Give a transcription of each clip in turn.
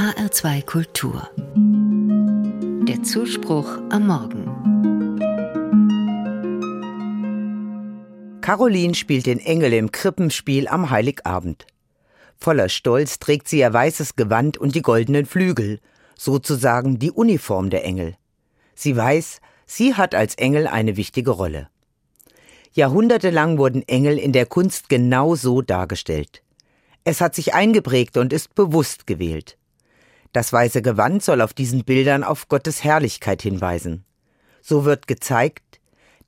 HR2 Kultur. Der Zuspruch am Morgen. Caroline spielt den Engel im Krippenspiel am Heiligabend. Voller Stolz trägt sie ihr weißes Gewand und die goldenen Flügel, sozusagen die Uniform der Engel. Sie weiß, sie hat als Engel eine wichtige Rolle. Jahrhundertelang wurden Engel in der Kunst genau so dargestellt. Es hat sich eingeprägt und ist bewusst gewählt. Das weiße Gewand soll auf diesen Bildern auf Gottes Herrlichkeit hinweisen. So wird gezeigt,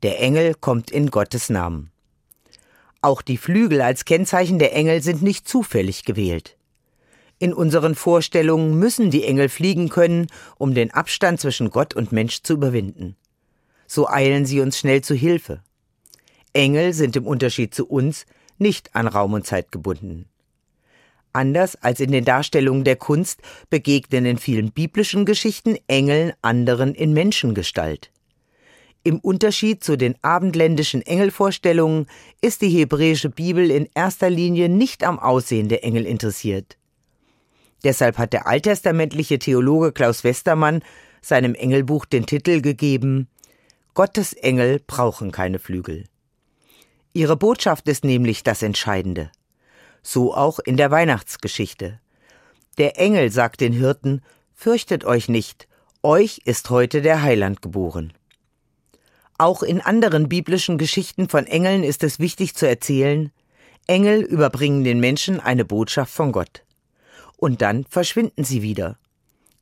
der Engel kommt in Gottes Namen. Auch die Flügel als Kennzeichen der Engel sind nicht zufällig gewählt. In unseren Vorstellungen müssen die Engel fliegen können, um den Abstand zwischen Gott und Mensch zu überwinden. So eilen sie uns schnell zu Hilfe. Engel sind im Unterschied zu uns nicht an Raum und Zeit gebunden. Anders als in den Darstellungen der Kunst begegnen in vielen biblischen Geschichten Engeln anderen in Menschengestalt. Im Unterschied zu den abendländischen Engelvorstellungen ist die hebräische Bibel in erster Linie nicht am Aussehen der Engel interessiert. Deshalb hat der alttestamentliche Theologe Klaus Westermann seinem Engelbuch den Titel gegeben Gottes Engel brauchen keine Flügel. Ihre Botschaft ist nämlich das Entscheidende so auch in der Weihnachtsgeschichte. Der Engel sagt den Hirten, Fürchtet euch nicht, euch ist heute der Heiland geboren. Auch in anderen biblischen Geschichten von Engeln ist es wichtig zu erzählen, Engel überbringen den Menschen eine Botschaft von Gott. Und dann verschwinden sie wieder.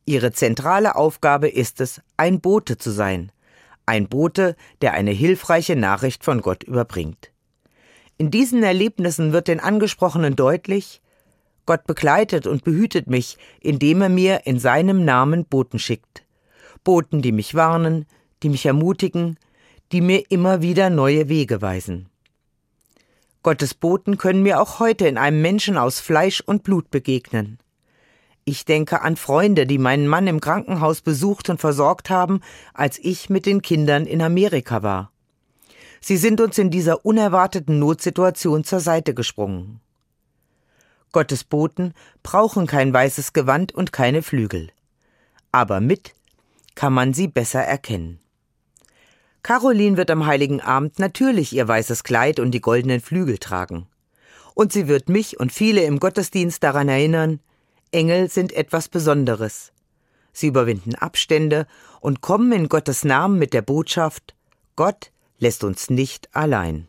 Ihre zentrale Aufgabe ist es, ein Bote zu sein, ein Bote, der eine hilfreiche Nachricht von Gott überbringt. In diesen Erlebnissen wird den Angesprochenen deutlich, Gott begleitet und behütet mich, indem er mir in seinem Namen Boten schickt. Boten, die mich warnen, die mich ermutigen, die mir immer wieder neue Wege weisen. Gottes Boten können mir auch heute in einem Menschen aus Fleisch und Blut begegnen. Ich denke an Freunde, die meinen Mann im Krankenhaus besucht und versorgt haben, als ich mit den Kindern in Amerika war. Sie sind uns in dieser unerwarteten Notsituation zur Seite gesprungen. Gottes Boten brauchen kein weißes Gewand und keine Flügel. Aber mit kann man sie besser erkennen. Caroline wird am heiligen Abend natürlich ihr weißes Kleid und die goldenen Flügel tragen. Und sie wird mich und viele im Gottesdienst daran erinnern, Engel sind etwas Besonderes. Sie überwinden Abstände und kommen in Gottes Namen mit der Botschaft, Gott lässt uns nicht allein.